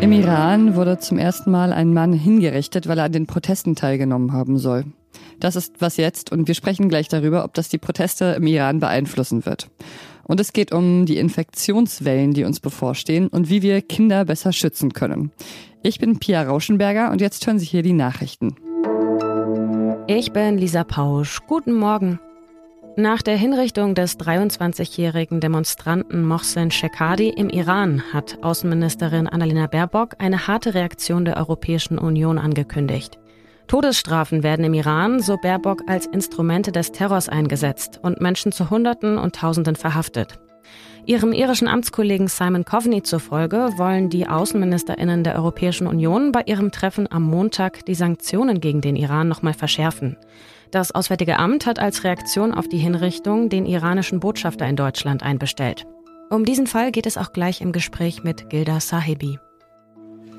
Im Iran wurde zum ersten Mal ein Mann hingerichtet, weil er an den Protesten teilgenommen haben soll. Das ist was jetzt und wir sprechen gleich darüber, ob das die Proteste im Iran beeinflussen wird. Und es geht um die Infektionswellen, die uns bevorstehen und wie wir Kinder besser schützen können. Ich bin Pia Rauschenberger und jetzt hören Sie hier die Nachrichten. Ich bin Lisa Pausch. Guten Morgen. Nach der Hinrichtung des 23-jährigen Demonstranten Mohsen Shekadi im Iran hat Außenministerin Annalena Baerbock eine harte Reaktion der Europäischen Union angekündigt. Todesstrafen werden im Iran, so Baerbock, als Instrumente des Terrors eingesetzt und Menschen zu Hunderten und Tausenden verhaftet. Ihrem irischen Amtskollegen Simon Coveney zufolge wollen die Außenministerinnen der Europäischen Union bei ihrem Treffen am Montag die Sanktionen gegen den Iran nochmal verschärfen. Das Auswärtige Amt hat als Reaktion auf die Hinrichtung den iranischen Botschafter in Deutschland einbestellt. Um diesen Fall geht es auch gleich im Gespräch mit Gilda Sahibi.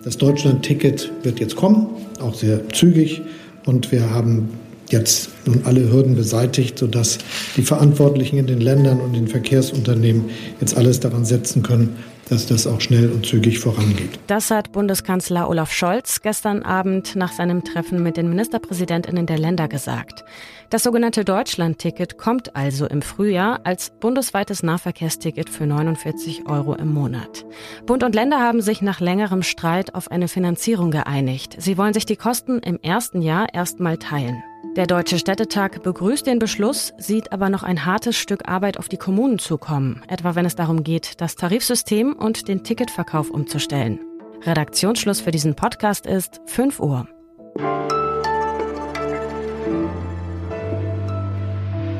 Das Deutschland-Ticket wird jetzt kommen, auch sehr zügig. Und wir haben jetzt nun alle Hürden beseitigt, sodass die Verantwortlichen in den Ländern und den Verkehrsunternehmen jetzt alles daran setzen können, dass das auch schnell und zügig vorangeht. Das hat Bundeskanzler Olaf Scholz gestern Abend nach seinem Treffen mit den Ministerpräsidentinnen der Länder gesagt. Das sogenannte Deutschland-Ticket kommt also im Frühjahr als bundesweites Nahverkehrsticket für 49 Euro im Monat. Bund und Länder haben sich nach längerem Streit auf eine Finanzierung geeinigt. Sie wollen sich die Kosten im ersten Jahr erstmal teilen. Der Deutsche Städtetag begrüßt den Beschluss, sieht aber noch ein hartes Stück Arbeit auf die Kommunen zukommen, etwa wenn es darum geht, das Tarifsystem und den Ticketverkauf umzustellen. Redaktionsschluss für diesen Podcast ist 5 Uhr.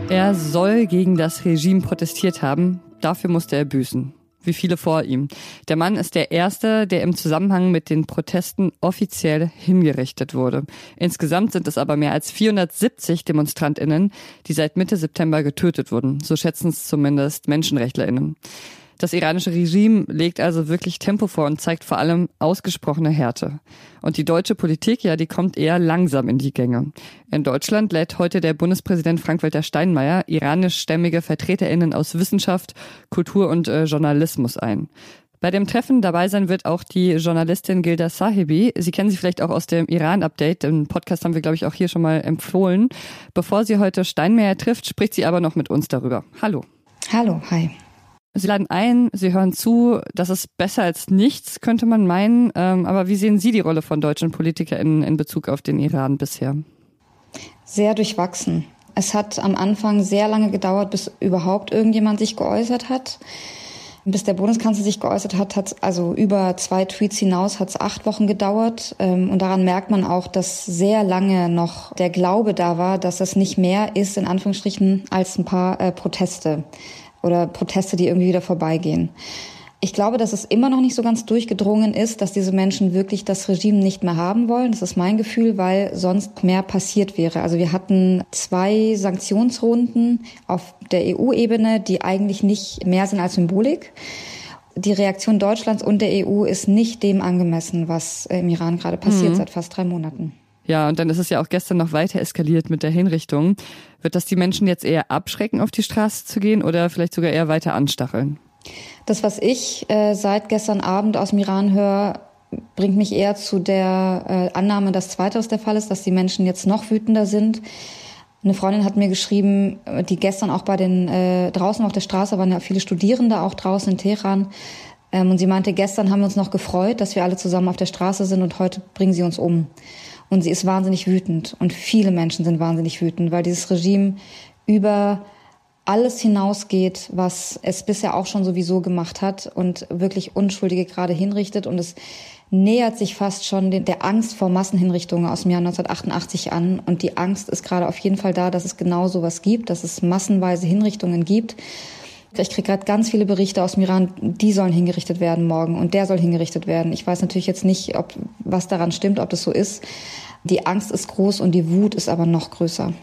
Er soll gegen das Regime protestiert haben, dafür musste er büßen wie viele vor ihm. Der Mann ist der erste, der im Zusammenhang mit den Protesten offiziell hingerichtet wurde. Insgesamt sind es aber mehr als 470 Demonstrantinnen, die seit Mitte September getötet wurden. So schätzen es zumindest Menschenrechtlerinnen. Das iranische Regime legt also wirklich Tempo vor und zeigt vor allem ausgesprochene Härte. Und die deutsche Politik, ja, die kommt eher langsam in die Gänge. In Deutschland lädt heute der Bundespräsident Frank-Walter Steinmeier iranischstämmige VertreterInnen aus Wissenschaft, Kultur und äh, Journalismus ein. Bei dem Treffen dabei sein wird auch die Journalistin Gilda Sahibi. Sie kennen sie vielleicht auch aus dem Iran-Update. Den Podcast haben wir, glaube ich, auch hier schon mal empfohlen. Bevor sie heute Steinmeier trifft, spricht sie aber noch mit uns darüber. Hallo. Hallo, hi. Sie laden ein, Sie hören zu, das ist besser als nichts, könnte man meinen. Ähm, aber wie sehen Sie die Rolle von deutschen PolitikerInnen in Bezug auf den Iran bisher? Sehr durchwachsen. Es hat am Anfang sehr lange gedauert, bis überhaupt irgendjemand sich geäußert hat. Bis der Bundeskanzler sich geäußert hat, hat also über zwei Tweets hinaus hat es acht Wochen gedauert. Ähm, und daran merkt man auch, dass sehr lange noch der Glaube da war, dass das nicht mehr ist, in Anführungsstrichen, als ein paar äh, Proteste oder Proteste, die irgendwie wieder vorbeigehen. Ich glaube, dass es immer noch nicht so ganz durchgedrungen ist, dass diese Menschen wirklich das Regime nicht mehr haben wollen. Das ist mein Gefühl, weil sonst mehr passiert wäre. Also wir hatten zwei Sanktionsrunden auf der EU-Ebene, die eigentlich nicht mehr sind als Symbolik. Die Reaktion Deutschlands und der EU ist nicht dem angemessen, was im Iran gerade passiert mhm. seit fast drei Monaten. Ja, und dann ist es ja auch gestern noch weiter eskaliert mit der Hinrichtung. Wird das die Menschen jetzt eher abschrecken, auf die Straße zu gehen oder vielleicht sogar eher weiter anstacheln? Das, was ich äh, seit gestern Abend aus dem Iran höre, bringt mich eher zu der äh, Annahme, dass zweiteres der Fall ist, dass die Menschen jetzt noch wütender sind. Eine Freundin hat mir geschrieben, die gestern auch bei den äh, draußen auf der Straße waren ja viele Studierende auch draußen in Teheran. Ähm, und sie meinte, gestern haben wir uns noch gefreut, dass wir alle zusammen auf der Straße sind und heute bringen sie uns um. Und sie ist wahnsinnig wütend. Und viele Menschen sind wahnsinnig wütend, weil dieses Regime über alles hinausgeht, was es bisher auch schon sowieso gemacht hat und wirklich Unschuldige gerade hinrichtet. Und es nähert sich fast schon der Angst vor Massenhinrichtungen aus dem Jahr 1988 an. Und die Angst ist gerade auf jeden Fall da, dass es genau sowas gibt, dass es massenweise Hinrichtungen gibt. Ich kriege gerade ganz viele Berichte aus dem Iran, die sollen hingerichtet werden morgen und der soll hingerichtet werden. Ich weiß natürlich jetzt nicht, ob was daran stimmt, ob das so ist. Die Angst ist groß und die Wut ist aber noch größer.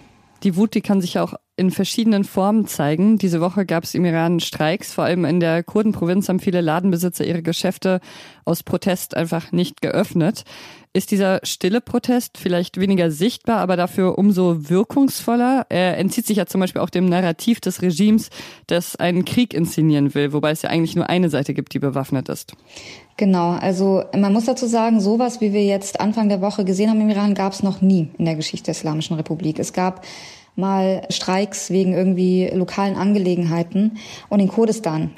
Die Wut, die kann sich ja auch in verschiedenen Formen zeigen. Diese Woche gab es im Iran Streiks. Vor allem in der Kurdenprovinz haben viele Ladenbesitzer ihre Geschäfte aus Protest einfach nicht geöffnet. Ist dieser stille Protest vielleicht weniger sichtbar, aber dafür umso wirkungsvoller? Er entzieht sich ja zum Beispiel auch dem Narrativ des Regimes, das einen Krieg inszenieren will, wobei es ja eigentlich nur eine Seite gibt, die bewaffnet ist. Genau, also man muss dazu sagen, sowas, wie wir jetzt Anfang der Woche gesehen haben im Iran, gab es noch nie in der Geschichte der Islamischen Republik. Es gab mal Streiks wegen irgendwie lokalen Angelegenheiten und in Kurdistan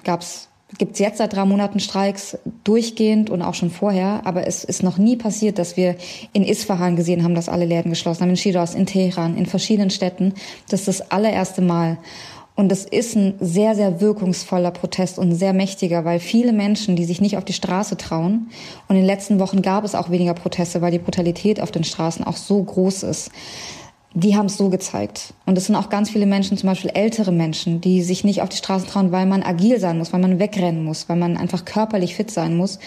gibt es jetzt seit drei Monaten Streiks durchgehend und auch schon vorher. Aber es ist noch nie passiert, dass wir in Isfahan gesehen haben, dass alle Läden geschlossen haben, in Shiraz, in Teheran, in verschiedenen Städten. Das ist das allererste Mal. Und es ist ein sehr, sehr wirkungsvoller Protest und sehr mächtiger, weil viele Menschen, die sich nicht auf die Straße trauen, und in den letzten Wochen gab es auch weniger Proteste, weil die Brutalität auf den Straßen auch so groß ist, die haben es so gezeigt. Und es sind auch ganz viele Menschen, zum Beispiel ältere Menschen, die sich nicht auf die Straße trauen, weil man agil sein muss, weil man wegrennen muss, weil man einfach körperlich fit sein muss.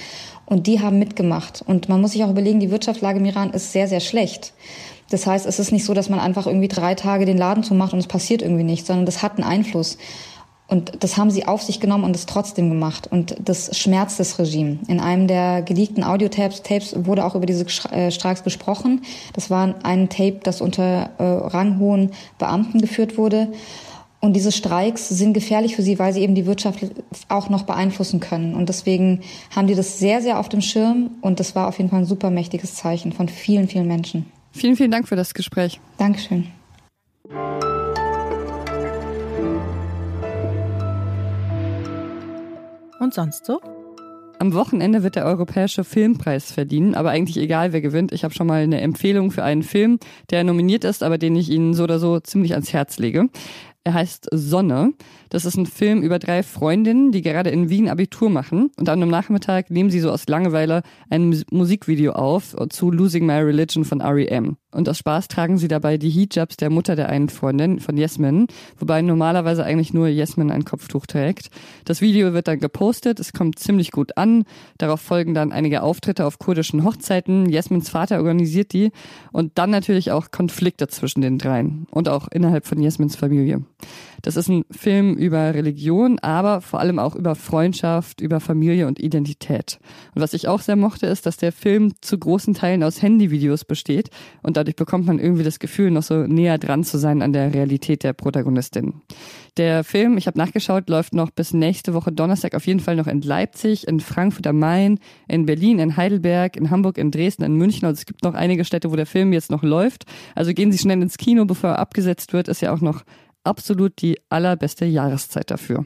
Und die haben mitgemacht. Und man muss sich auch überlegen, die Wirtschaftslage im Iran ist sehr, sehr schlecht. Das heißt, es ist nicht so, dass man einfach irgendwie drei Tage den Laden zumacht und es passiert irgendwie nichts, sondern das hat einen Einfluss. Und das haben sie auf sich genommen und es trotzdem gemacht. Und das schmerzt das Regime. In einem der geleakten Audiotapes Tapes wurde auch über diese äh, Streiks gesprochen. Das war ein Tape, das unter äh, ranghohen Beamten geführt wurde. Und diese Streiks sind gefährlich für sie, weil sie eben die Wirtschaft auch noch beeinflussen können. Und deswegen haben die das sehr, sehr auf dem Schirm. Und das war auf jeden Fall ein super mächtiges Zeichen von vielen, vielen Menschen. Vielen, vielen Dank für das Gespräch. Dankeschön. Und sonst so? Am Wochenende wird der Europäische Filmpreis verdienen, aber eigentlich egal, wer gewinnt. Ich habe schon mal eine Empfehlung für einen Film, der nominiert ist, aber den ich Ihnen so oder so ziemlich ans Herz lege. Er heißt Sonne. Das ist ein Film über drei Freundinnen, die gerade in Wien Abitur machen. Und an einem Nachmittag nehmen sie so aus Langeweile ein Musikvideo auf zu Losing My Religion von R.E.M. Und aus Spaß tragen sie dabei die Hijabs der Mutter der einen Freundin, von Yasmin, wobei normalerweise eigentlich nur Yasmin ein Kopftuch trägt. Das Video wird dann gepostet, es kommt ziemlich gut an. Darauf folgen dann einige Auftritte auf kurdischen Hochzeiten. Yasmins Vater organisiert die. Und dann natürlich auch Konflikte zwischen den dreien und auch innerhalb von Yasmins Familie. Das ist ein Film über Religion, aber vor allem auch über Freundschaft, über Familie und Identität. Und was ich auch sehr mochte, ist, dass der Film zu großen Teilen aus Handyvideos besteht und dadurch bekommt man irgendwie das Gefühl, noch so näher dran zu sein an der Realität der Protagonistin. Der Film, ich habe nachgeschaut, läuft noch bis nächste Woche Donnerstag auf jeden Fall noch in Leipzig, in Frankfurt am Main, in Berlin, in Heidelberg, in Hamburg, in Dresden, in München. Also es gibt noch einige Städte, wo der Film jetzt noch läuft. Also gehen Sie schnell ins Kino, bevor er abgesetzt wird. Ist ja auch noch absolut die allerbeste Jahreszeit dafür.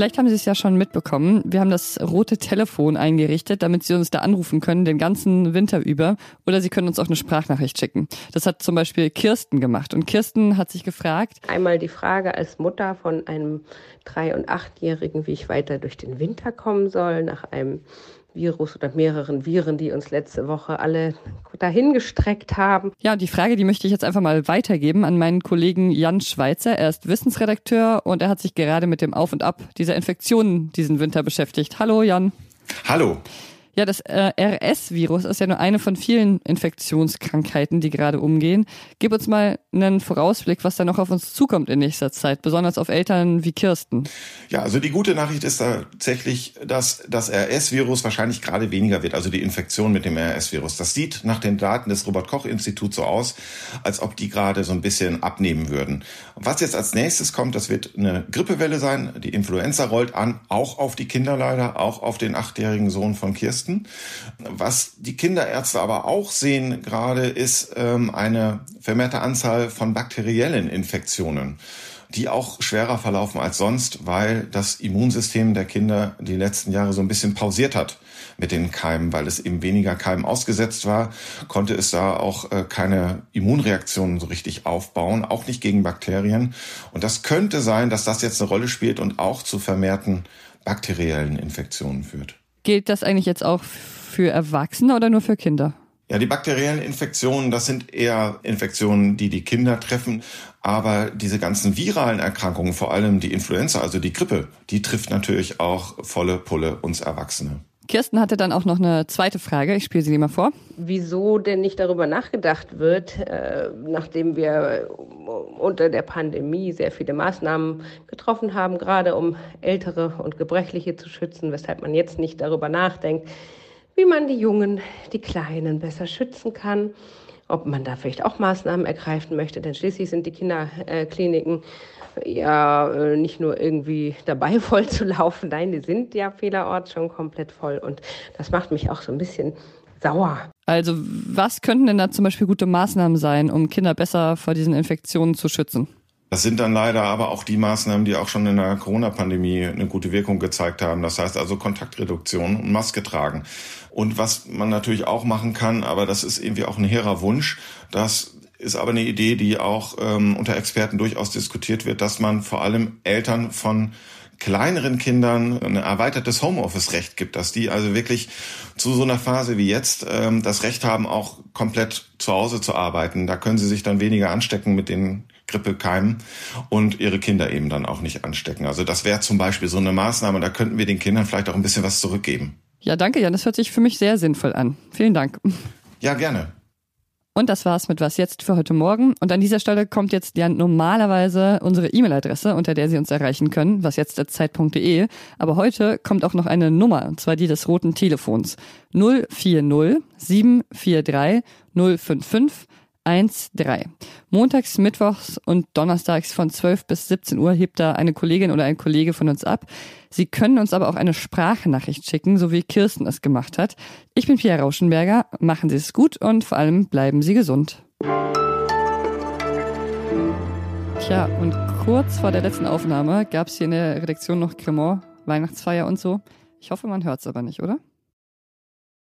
Vielleicht haben Sie es ja schon mitbekommen. Wir haben das rote Telefon eingerichtet, damit Sie uns da anrufen können, den ganzen Winter über. Oder Sie können uns auch eine Sprachnachricht schicken. Das hat zum Beispiel Kirsten gemacht. Und Kirsten hat sich gefragt. Einmal die Frage als Mutter von einem drei- und achtjährigen, wie ich weiter durch den Winter kommen soll, nach einem Virus oder mehreren Viren, die uns letzte Woche alle dahingestreckt haben. Ja, die Frage, die möchte ich jetzt einfach mal weitergeben an meinen Kollegen Jan Schweitzer. Er ist Wissensredakteur und er hat sich gerade mit dem Auf und Ab dieser Infektionen diesen Winter beschäftigt. Hallo Jan. Hallo. Ja, das äh, RS-Virus ist ja nur eine von vielen Infektionskrankheiten, die gerade umgehen. Gib uns mal einen Vorausblick, was da noch auf uns zukommt in nächster Zeit, besonders auf Eltern wie Kirsten. Ja, also die gute Nachricht ist tatsächlich, dass das RS-Virus wahrscheinlich gerade weniger wird, also die Infektion mit dem RS-Virus. Das sieht nach den Daten des Robert-Koch-Instituts so aus, als ob die gerade so ein bisschen abnehmen würden. Was jetzt als nächstes kommt, das wird eine Grippewelle sein. Die Influenza rollt an, auch auf die Kinder leider, auch auf den achtjährigen Sohn von Kirsten. Ärzten. Was die Kinderärzte aber auch sehen gerade, ist ähm, eine vermehrte Anzahl von bakteriellen Infektionen die auch schwerer verlaufen als sonst, weil das Immunsystem der Kinder die letzten Jahre so ein bisschen pausiert hat mit den Keimen, weil es eben weniger Keimen ausgesetzt war, konnte es da auch äh, keine Immunreaktionen so richtig aufbauen, auch nicht gegen Bakterien. Und das könnte sein, dass das jetzt eine Rolle spielt und auch zu vermehrten bakteriellen Infektionen führt. Gilt das eigentlich jetzt auch für Erwachsene oder nur für Kinder? Ja, die bakteriellen Infektionen, das sind eher Infektionen, die die Kinder treffen. Aber diese ganzen viralen Erkrankungen, vor allem die Influenza, also die Grippe, die trifft natürlich auch volle Pulle uns Erwachsene. Kirsten hatte dann auch noch eine zweite Frage. Ich spiele sie dir mal vor. Wieso denn nicht darüber nachgedacht wird, äh, nachdem wir unter der Pandemie sehr viele Maßnahmen getroffen haben, gerade um Ältere und Gebrechliche zu schützen, weshalb man jetzt nicht darüber nachdenkt, wie man die Jungen, die Kleinen besser schützen kann, ob man da vielleicht auch Maßnahmen ergreifen möchte, denn schließlich sind die Kinderkliniken ja äh, nicht nur irgendwie dabei voll zu laufen, nein, die sind ja vielerorts schon komplett voll und das macht mich auch so ein bisschen sauer. Also was könnten denn da zum Beispiel gute Maßnahmen sein, um Kinder besser vor diesen Infektionen zu schützen? Das sind dann leider aber auch die Maßnahmen, die auch schon in der Corona-Pandemie eine gute Wirkung gezeigt haben. Das heißt also Kontaktreduktion und Maske tragen. Und was man natürlich auch machen kann, aber das ist irgendwie auch ein hehrer Wunsch, dass ist aber eine Idee, die auch ähm, unter Experten durchaus diskutiert wird, dass man vor allem Eltern von kleineren Kindern ein erweitertes Homeoffice-Recht gibt, dass die also wirklich zu so einer Phase wie jetzt ähm, das Recht haben, auch komplett zu Hause zu arbeiten. Da können sie sich dann weniger anstecken mit den Grippekeimen und ihre Kinder eben dann auch nicht anstecken. Also das wäre zum Beispiel so eine Maßnahme, da könnten wir den Kindern vielleicht auch ein bisschen was zurückgeben. Ja, danke, Jan. Das hört sich für mich sehr sinnvoll an. Vielen Dank. Ja, gerne. Und das war's mit Was jetzt für heute Morgen. Und an dieser Stelle kommt jetzt ja normalerweise unsere E-Mail-Adresse, unter der Sie uns erreichen können, wasjetzt.zeit.de. Aber heute kommt auch noch eine Nummer, und zwar die des roten Telefons. 040 743 055 1.3. Montags, Mittwochs und Donnerstags von 12 bis 17 Uhr hebt da eine Kollegin oder ein Kollege von uns ab. Sie können uns aber auch eine Sprachnachricht schicken, so wie Kirsten es gemacht hat. Ich bin Pia Rauschenberger. Machen Sie es gut und vor allem bleiben Sie gesund. Tja, und kurz vor der letzten Aufnahme gab es hier in der Redaktion noch Cremant, Weihnachtsfeier und so. Ich hoffe, man hört es aber nicht, oder?